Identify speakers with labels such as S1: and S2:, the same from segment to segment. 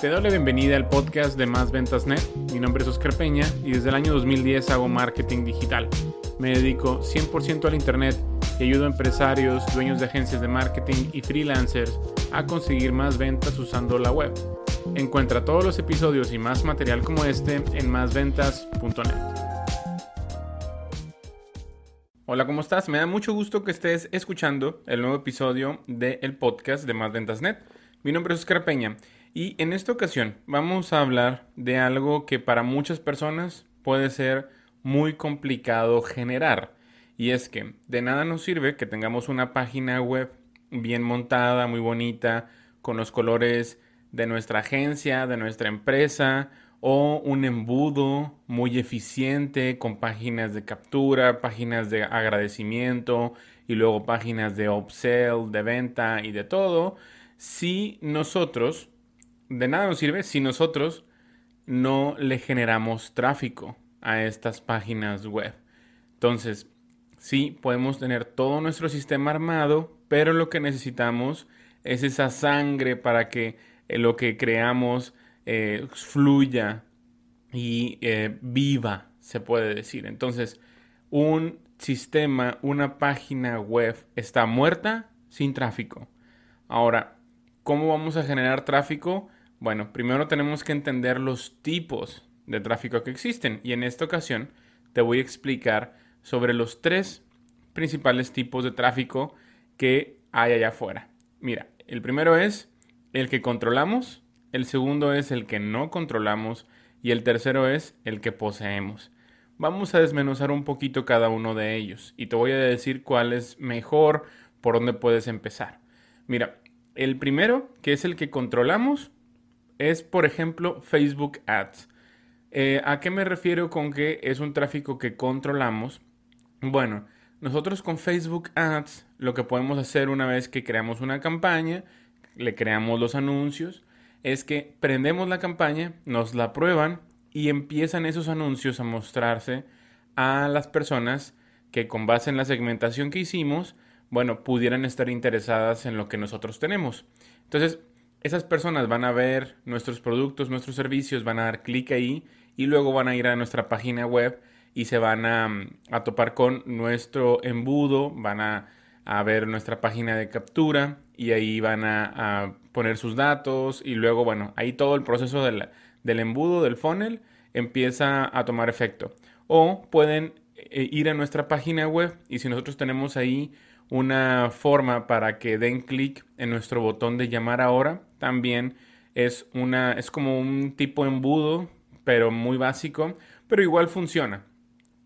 S1: Te doy la bienvenida al podcast de Más Ventas Net. Mi nombre es Oscar Peña y desde el año 2010 hago marketing digital. Me dedico 100% al Internet y ayudo a empresarios, dueños de agencias de marketing y freelancers a conseguir más ventas usando la web. Encuentra todos los episodios y más material como este en másventas.net. Hola, ¿cómo estás? Me da mucho gusto que estés escuchando el nuevo episodio del podcast de Más Ventas Net. Mi nombre es Oscar Peña y en esta ocasión vamos a hablar de algo que para muchas personas puede ser muy complicado generar. Y es que de nada nos sirve que tengamos una página web bien montada, muy bonita, con los colores de nuestra agencia, de nuestra empresa, o un embudo muy eficiente con páginas de captura, páginas de agradecimiento y luego páginas de upsell, de venta y de todo, si nosotros, de nada nos sirve si nosotros no le generamos tráfico a estas páginas web. Entonces, sí, podemos tener todo nuestro sistema armado, pero lo que necesitamos es esa sangre para que eh, lo que creamos eh, fluya y eh, viva, se puede decir. Entonces, un sistema, una página web está muerta sin tráfico. Ahora, ¿cómo vamos a generar tráfico? Bueno, primero tenemos que entender los tipos de tráfico que existen y en esta ocasión te voy a explicar sobre los tres principales tipos de tráfico que hay allá afuera. Mira, el primero es el que controlamos, el segundo es el que no controlamos y el tercero es el que poseemos. Vamos a desmenuzar un poquito cada uno de ellos y te voy a decir cuál es mejor, por dónde puedes empezar. Mira, el primero, que es el que controlamos, es por ejemplo Facebook Ads. Eh, ¿A qué me refiero con que es un tráfico que controlamos? Bueno, nosotros con Facebook Ads lo que podemos hacer una vez que creamos una campaña, le creamos los anuncios, es que prendemos la campaña, nos la prueban y empiezan esos anuncios a mostrarse a las personas que con base en la segmentación que hicimos, bueno, pudieran estar interesadas en lo que nosotros tenemos. Entonces, esas personas van a ver nuestros productos, nuestros servicios, van a dar clic ahí y luego van a ir a nuestra página web y se van a, topar con nuestro embudo, van a, ver nuestra página de captura y ahí van a poner sus datos y luego, bueno, ahí todo el proceso del, embudo, del funnel, empieza a tomar efecto. O pueden ir a nuestra página web y si nosotros tenemos ahí una forma para que den clic en nuestro botón de llamar ahora, también es una es como un tipo embudo, pero muy básico, pero igual funciona.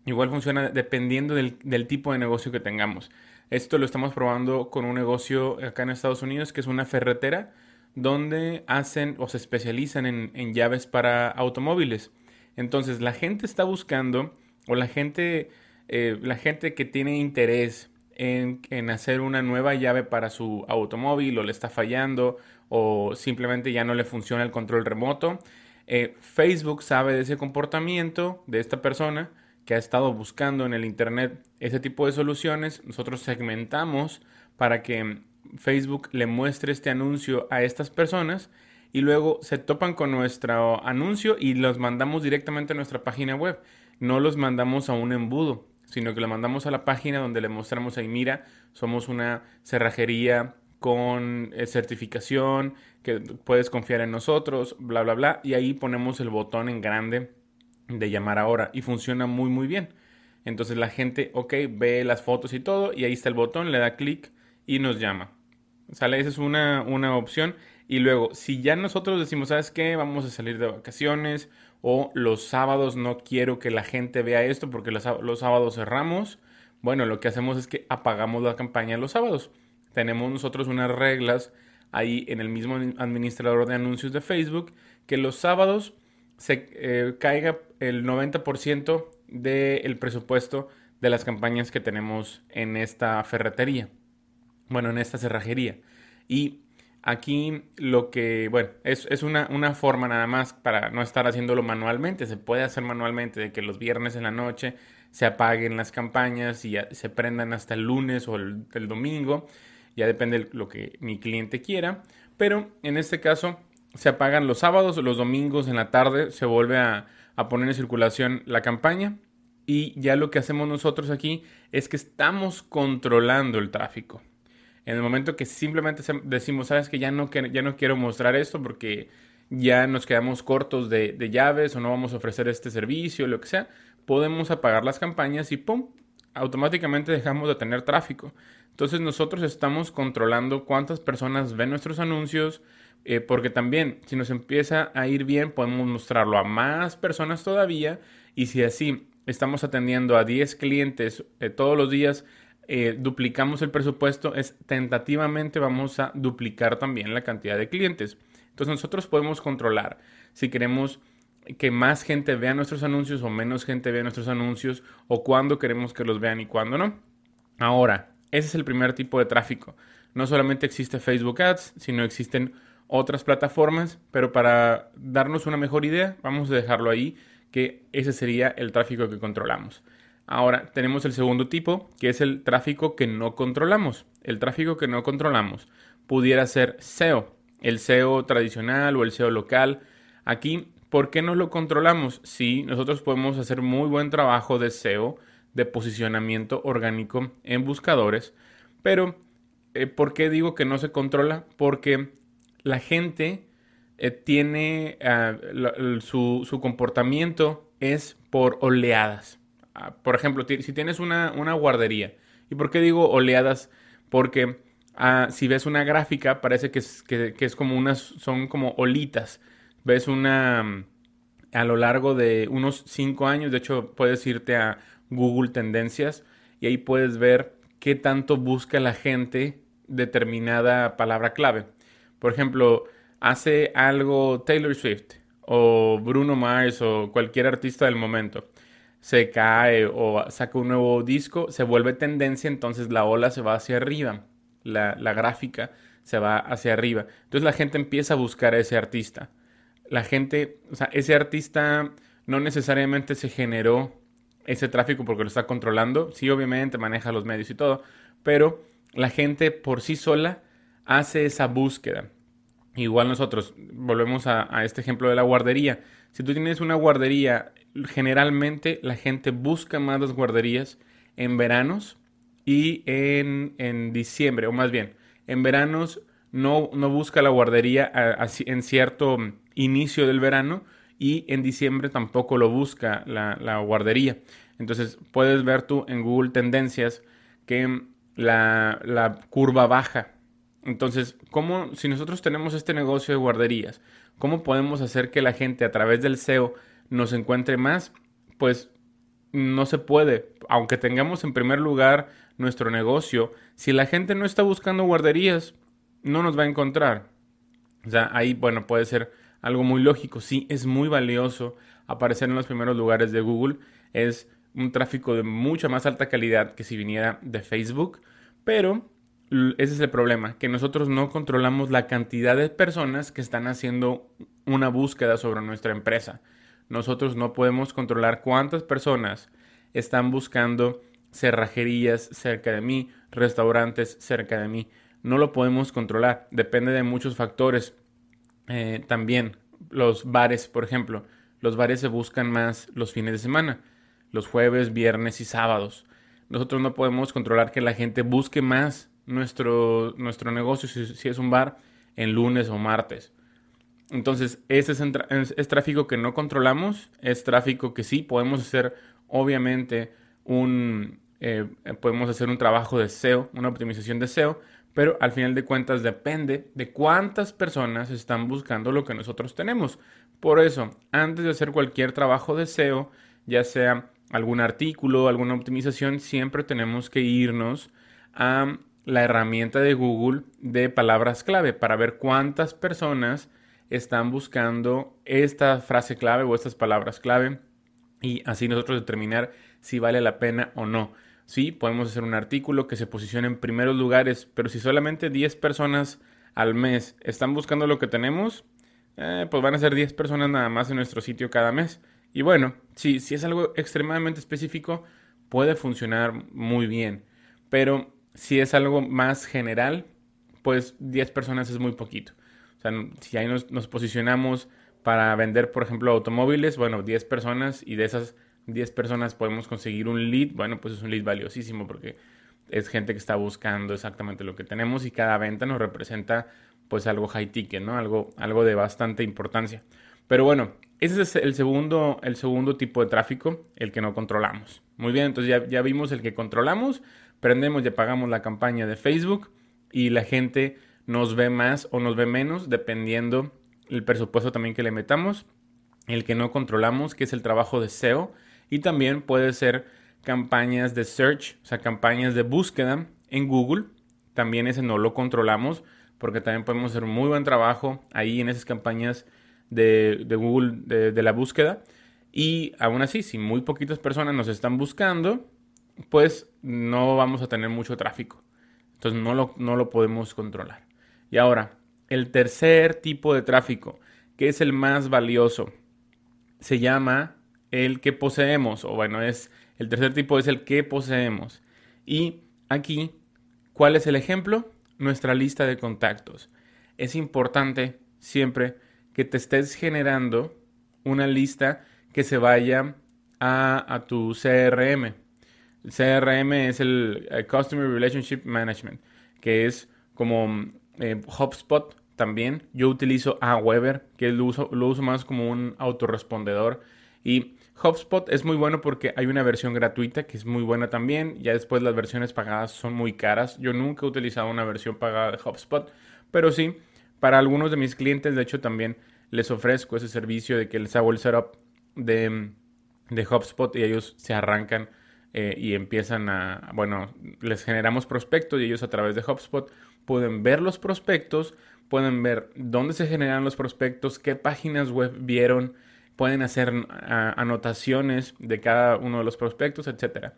S1: Igual funciona dependiendo del, del tipo de negocio que tengamos. Esto lo estamos probando con un negocio acá en Estados Unidos que es una ferretera donde hacen o se especializan en, llaves para automóviles. Entonces la gente está buscando o la gente, eh, la gente que tiene interés en, hacer una nueva llave para su automóvil o le está fallando o simplemente ya no le funciona el control remoto. Eh, Facebook sabe de ese comportamiento de esta persona que ha estado buscando en el Internet ese tipo de soluciones, nosotros segmentamos para que Facebook le muestre este anuncio a estas personas y luego se topan con nuestro anuncio y los mandamos directamente a nuestra página web. No los mandamos a un embudo, sino que lo mandamos a la página donde le mostramos ahí, mira, somos una cerrajería con eh, certificación, que puedes confiar en nosotros, bla, bla, bla. Y ahí ponemos el botón en grande de llamar ahora y funciona muy muy bien. Entonces la gente, ok, ve las fotos y todo y ahí está el botón, le da clic y nos llama. ¿Sale? Esa es una, una opción. Y luego, si ya nosotros decimos, ¿sabes qué? Vamos a salir de vacaciones o los sábados no quiero que la gente vea esto porque los, los sábados cerramos. Bueno, lo que hacemos es que apagamos la campaña los sábados. Tenemos nosotros unas reglas ahí en el mismo administrador de anuncios de Facebook que los sábados se eh, caiga el 90% del presupuesto de las campañas que tenemos en esta ferretería. Bueno, en esta cerrajería. Y aquí lo que, bueno, es, es una, una, forma nada más para no estar haciéndolo manualmente. Se puede hacer manualmente de que los viernes en la noche se apaguen las campañas y se prendan hasta el lunes o el, domingo. Ya depende de lo que mi cliente quiera. Pero en este caso se apagan los sábados los domingos en la tarde, se vuelve a, a poner en circulación la campaña y ya lo que hacemos nosotros aquí es que estamos controlando el tráfico. En el momento que simplemente decimos, sabes que ya no, ya no quiero mostrar esto porque ya nos quedamos cortos de, de llaves o no vamos a ofrecer este servicio, lo que sea, podemos apagar las campañas y ¡pum! automáticamente dejamos de tener tráfico. Entonces nosotros estamos controlando cuántas personas ven nuestros anuncios, eh, porque también si nos empieza a ir bien podemos mostrarlo a más personas todavía y si así estamos atendiendo a 10 clientes eh, todos los días, eh, duplicamos el presupuesto, es tentativamente vamos a duplicar también la cantidad de clientes. Entonces nosotros podemos controlar si queremos que más gente vea nuestros anuncios o menos gente vea nuestros anuncios o cuándo queremos que los vean y cuándo no. Ahora, ese es el primer tipo de tráfico. No solamente existe Facebook Ads, sino existen otras plataformas, pero para darnos una mejor idea, vamos a dejarlo ahí, que ese sería el tráfico que controlamos. Ahora tenemos el segundo tipo, que es el tráfico que no controlamos. El tráfico que no controlamos pudiera ser SEO, el SEO tradicional o el SEO local. Aquí, ¿por qué no lo controlamos? Sí, nosotros podemos hacer muy buen trabajo de SEO, de posicionamiento orgánico en buscadores, pero eh, ¿por qué digo que no se controla? Porque la gente eh, tiene ah, su, comportamiento es por oleadas. Por ejemplo, si tienes una, guardería, ¿y por qué digo oleadas? Porque ah, si ves una gráfica, parece que es, que, es como unas, son como olitas. Ves una mm, a lo largo de unos 5 años, de hecho puedes irte a Google Tendencias y ahí puedes ver qué tanto busca la gente determinada palabra clave. Por ejemplo, hace algo Taylor Swift o Bruno Mars o cualquier artista del momento, se cae o saca un nuevo disco, se vuelve tendencia, entonces la ola se va hacia arriba, la, gráfica se va hacia arriba. Entonces la gente empieza a buscar a ese artista. La gente, o sea, ese artista no necesariamente se generó ese tráfico porque lo está controlando. Sí, obviamente maneja los medios y todo, pero la gente por sí sola hace esa búsqueda. Igual nosotros, volvemos a, este ejemplo de la guardería. Si tú tienes una guardería, generalmente la gente busca más las guarderías en veranos y en, diciembre, o más bien, en veranos no, no busca la guardería en cierto inicio del verano y en diciembre tampoco lo busca la, la guardería. Entonces puedes ver tú en Google Tendencias que la, la curva baja entonces, ¿cómo, si nosotros tenemos este negocio de guarderías, cómo podemos hacer que la gente a través del SEO nos encuentre más? Pues no se puede. Aunque tengamos en primer lugar nuestro negocio, si la gente no está buscando guarderías, no nos va a encontrar. O sea, ahí, bueno, puede ser algo muy lógico. Sí, es muy valioso aparecer en los primeros lugares de Google. Es un tráfico de mucha más alta calidad que si viniera de Facebook. Pero ese es el problema, que nosotros no controlamos la cantidad de personas que están haciendo una búsqueda sobre nuestra empresa. Nosotros no podemos controlar cuántas personas están buscando cerrajerías cerca de mí, restaurantes cerca de mí. No lo podemos controlar, depende de muchos factores. Eh, también los bares, por ejemplo, los bares se buscan más los fines de semana, los jueves, viernes y sábados. Nosotros no podemos controlar que la gente busque más nuestro, nuestro negocio, si, es un bar, en lunes o martes. Entonces, ese es, tráfico que no controlamos, es tráfico que sí podemos hacer, obviamente, un, eh, podemos hacer un trabajo de SEO, una optimización de SEO, pero al final de cuentas depende de cuántas personas están buscando lo que nosotros tenemos. Por eso, antes de hacer cualquier trabajo de SEO, ya sea algún artículo, alguna optimización, siempre tenemos que irnos a la herramienta de Google de palabras clave para ver cuántas personas están buscando esta frase clave o estas palabras clave y así nosotros determinar si vale la pena o no. Sí, podemos hacer un artículo que se posicione en primeros lugares, pero si solamente 10 personas al mes están buscando lo que tenemos, eh, pues van a ser 10 personas nada más en nuestro sitio cada mes. Y bueno, si es algo extremadamente específico, puede funcionar muy bien. Pero si es algo más general, pues 10 personas es muy poquito. O sea, si ahí nos, nos posicionamos para vender, por ejemplo, automóviles, bueno, 10 personas y de esas 10 personas podemos conseguir un lead, bueno, pues es un lead valiosísimo porque es gente que está buscando exactamente lo que tenemos y cada venta nos representa pues algo high ticket, ¿no? Algo, algo de bastante importancia. Pero bueno, ese es el segundo, el segundo tipo de tráfico, el que no controlamos. Muy bien, entonces ya, ya vimos el que controlamos, prendemos y apagamos la campaña de Facebook y la gente nos ve más o nos ve menos dependiendo el presupuesto también que le metamos, el que no controlamos, que es el trabajo de SEO, y también puede ser campañas de search, o sea, campañas de búsqueda en Google. También ese no lo controlamos porque también podemos hacer muy buen trabajo ahí en esas campañas de, Google de, la búsqueda. Y aún así, si muy poquitas personas nos están buscando, pues no vamos a tener mucho tráfico. Entonces no lo, no lo podemos controlar. Y ahora, el tercer tipo de tráfico, que es el más valioso, se llama el que poseemos, o bueno, es el tercer tipo es el que poseemos. Y aquí, ¿cuál es el ejemplo? Nuestra lista de contactos. Es importante siempre que te estés generando una lista que se vaya a, tu CRM. CRM es el eh, Customer Relationship Management, que es como eh, HubSpot también. Yo utilizo Aweber, que lo uso, lo uso más como un autorrespondedor. Y HubSpot es muy bueno porque hay una versión gratuita que es muy buena también. Ya después las versiones pagadas son muy caras. Yo nunca he utilizado una versión pagada de HubSpot, pero sí, para algunos de mis clientes, de hecho, también les ofrezco ese servicio de que les hago el setup de, de HubSpot y ellos se arrancan eh, y empiezan a, bueno, les generamos prospectos y ellos a través de HubSpot pueden ver los prospectos, pueden ver dónde se generan los prospectos, qué páginas web vieron, pueden hacer anotaciones de cada uno de los prospectos, etc.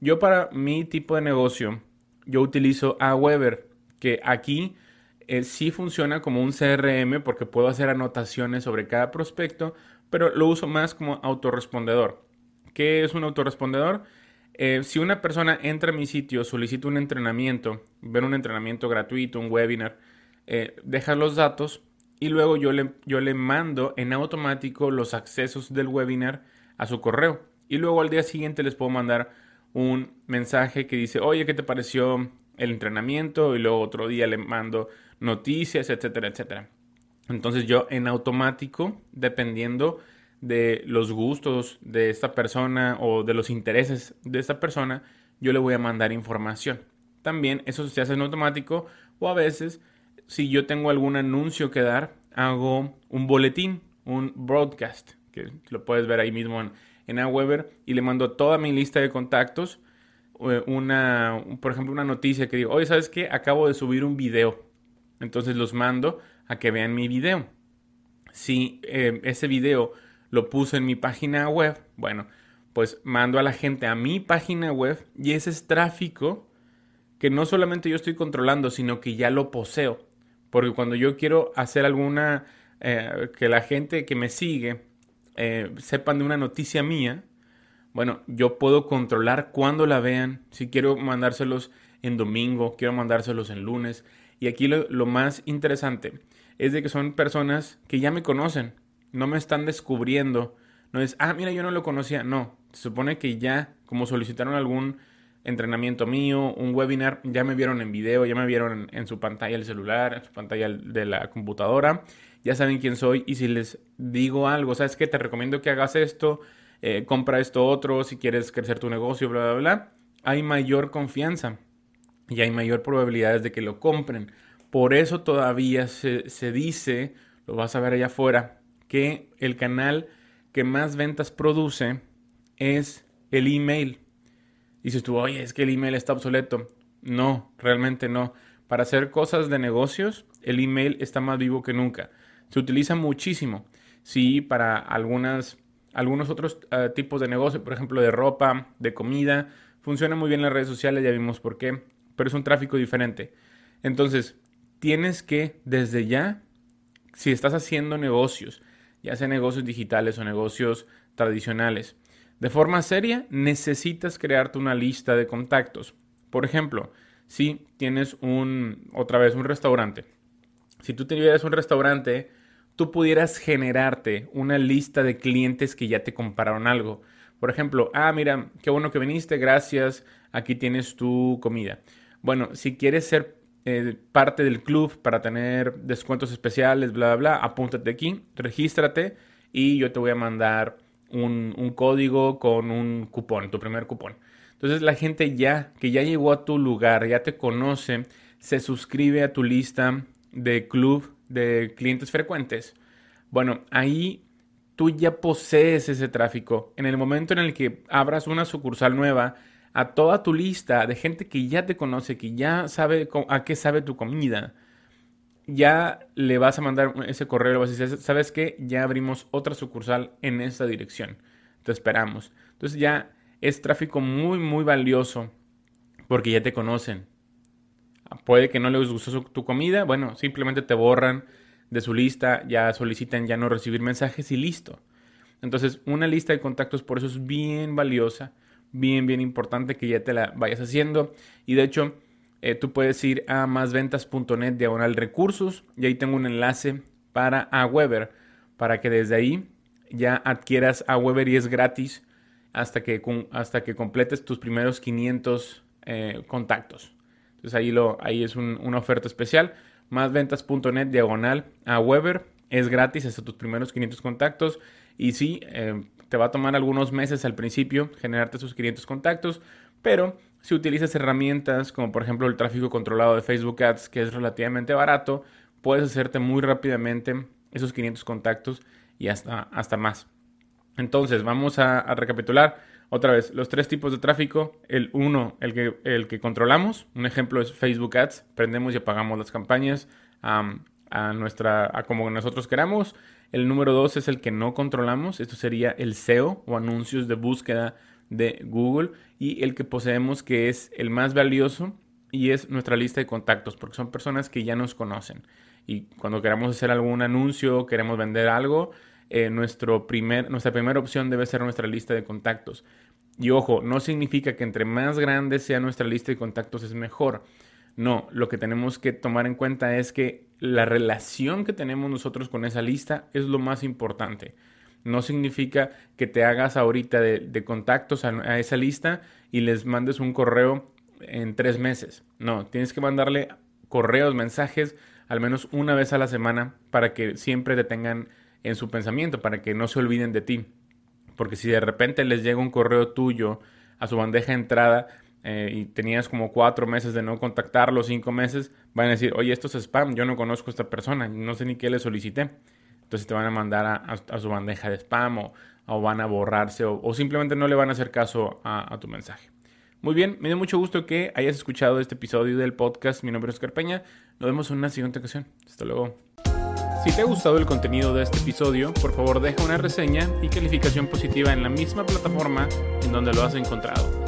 S1: Yo para mi tipo de negocio, yo utilizo Aweber, que aquí eh, sí funciona como un CRM porque puedo hacer anotaciones sobre cada prospecto, pero lo uso más como autorrespondedor. ¿Qué es un autorrespondedor? Eh, si una persona entra a mi sitio, solicita un entrenamiento, ver un entrenamiento gratuito, un webinar, eh, deja los datos y luego yo le, yo le mando en automático los accesos del webinar a su correo. Y luego al día siguiente les puedo mandar un mensaje que dice, oye, ¿qué te pareció el entrenamiento? Y luego otro día le mando noticias, etcétera, etcétera. Entonces yo en automático, dependiendo de los gustos de esta persona o de los intereses de esta persona, yo le voy a mandar información. También eso se hace en automático o a veces si yo tengo algún anuncio que dar, hago un boletín, un broadcast, que lo puedes ver ahí mismo en, en Aweber, y le mando toda mi lista de contactos, eh, una, por ejemplo, una noticia que digo, oye, ¿sabes qué? Acabo de subir un video. Entonces los mando a que vean mi video. Si eh, ese video lo puse en mi página web, bueno, pues mando a la gente a mi página web y ese es tráfico que no solamente yo estoy controlando, sino que ya lo poseo. Porque cuando yo quiero hacer alguna, eh, que la gente que me sigue eh, sepan de una noticia mía, bueno, yo puedo controlar cuándo la vean, si quiero mandárselos en domingo, quiero mandárselos en lunes. Y aquí lo más interesante es de que son personas que ya me conocen, no me están descubriendo. No es, ah, mira, yo no lo conocía. No, se supone que ya, como solicitaron algún entrenamiento mío, un webinar, ya me vieron en video, ya me vieron en, su pantalla del celular, en su pantalla de la computadora, ya saben quién soy y si les digo algo, ¿sabes qué? Te recomiendo que hagas esto, eh, compra esto otro, si quieres crecer tu negocio, bla, bla, bla, hay mayor confianza y hay mayor probabilidades de que lo compren. Por eso todavía se, se dice, lo vas a ver allá afuera, que el canal que más ventas produce es el email dices tú, oye, es que el email está obsoleto. No, realmente no. Para hacer cosas de negocios, el email está más vivo que nunca. Se utiliza muchísimo. Sí, para algunas, algunos otros eh, tipos de negocio, por ejemplo, de ropa, de comida, funciona muy bien en las redes sociales, ya vimos por qué, pero es un tráfico diferente. Entonces, tienes que desde ya, si estás haciendo negocios, ya sea negocios digitales o negocios tradicionales, de forma seria, necesitas crearte una lista de contactos. Por ejemplo, si tienes un, otra vez, un restaurante si tú tuvieras un restaurante, tú pudieras generarte una lista de clientes que ya te compraron algo. Por ejemplo, ah, mira, qué bueno que viniste, gracias, aquí tienes tu comida. Bueno, si quieres ser eh, parte del club para tener descuentos especiales, bla, bla, bla, apúntate aquí, regístrate y yo te voy a mandar un, un código con un cupón, tu primer cupón. Entonces la gente ya que ya llegó a tu lugar, ya te conoce, se suscribe a tu lista de club de clientes frecuentes. Bueno, ahí tú ya posees ese tráfico. En el momento en el que abras una sucursal nueva, a toda tu lista de gente que ya te conoce, que ya sabe a qué sabe tu comida, ya le vas a mandar ese correo, le vas a decir, ¿sabes qué? Ya abrimos otra sucursal en esta dirección. Te esperamos. Entonces ya es tráfico muy, muy valioso porque ya te conocen. Puede que no les gustó tu comida, bueno, simplemente te borran de su lista, ya solicitan ya no recibir mensajes y listo. Entonces, una lista de contactos por eso es bien valiosa, bien, bien importante que ya te la vayas haciendo. Y de hecho, eh, tú puedes ir a másventas.net diagonal recursos y ahí tengo un enlace para Aweber para que desde ahí ya adquieras Aweber y es gratis hasta que, hasta que completes tus primeros 500 eh, contactos. Entonces ahí, lo, ahí es una oferta especial. Másventas.net diagonal a Weber. Es gratis hasta tus primeros 500 contactos. Y sí, eh, te va a tomar algunos meses al principio generarte esos 500 contactos. Pero si utilizas herramientas como por ejemplo el tráfico controlado de Facebook Ads, que es relativamente barato, puedes hacerte muy rápidamente esos 500 contactos y hasta, hasta más. Entonces, vamos a, recapitular otra vez los tres tipos de tráfico. El uno, el que, el que controlamos. Un ejemplo es Facebook Ads. Prendemos y apagamos las campañas a nuestra, a como nosotros queramos. El número dos es el que no controlamos. Esto sería el SEO o anuncios de búsqueda de Google. Y el que poseemos que es el más valioso y es nuestra lista de contactos porque son personas que ya nos conocen. Y cuando queramos hacer algún anuncio, queremos vender algo, eh, nuestro primer, nuestra primera opción debe ser nuestra lista de contactos. Y ojo, no significa que entre más grande sea nuestra lista de contactos es mejor. No, lo que tenemos que tomar en cuenta es que la relación que tenemos nosotros con esa lista es lo más importante. No significa que te hagas ahorita de, contactos a, esa lista y les mandes un correo en tres meses. No, tienes que mandarle correos, mensajes al menos una vez a la semana para que siempre te tengan en su pensamiento para que no se olviden de ti. Porque si de repente les llega un correo tuyo a su bandeja de entrada eh, y tenías como cuatro meses de no contactarlo, cinco meses, van a decir, oye, esto es spam, yo no conozco a esta persona, no sé ni qué le solicité. Entonces te van a mandar a, su bandeja de spam o, van a borrarse o, simplemente no le van a hacer caso a, a tu mensaje. Muy bien, me dio mucho gusto que hayas escuchado este episodio del podcast. Mi nombre es Oscar Peña. Nos vemos en una siguiente ocasión. Hasta luego. Si te ha gustado el contenido de este episodio, por favor deja una reseña y calificación positiva en la misma plataforma en donde lo has encontrado.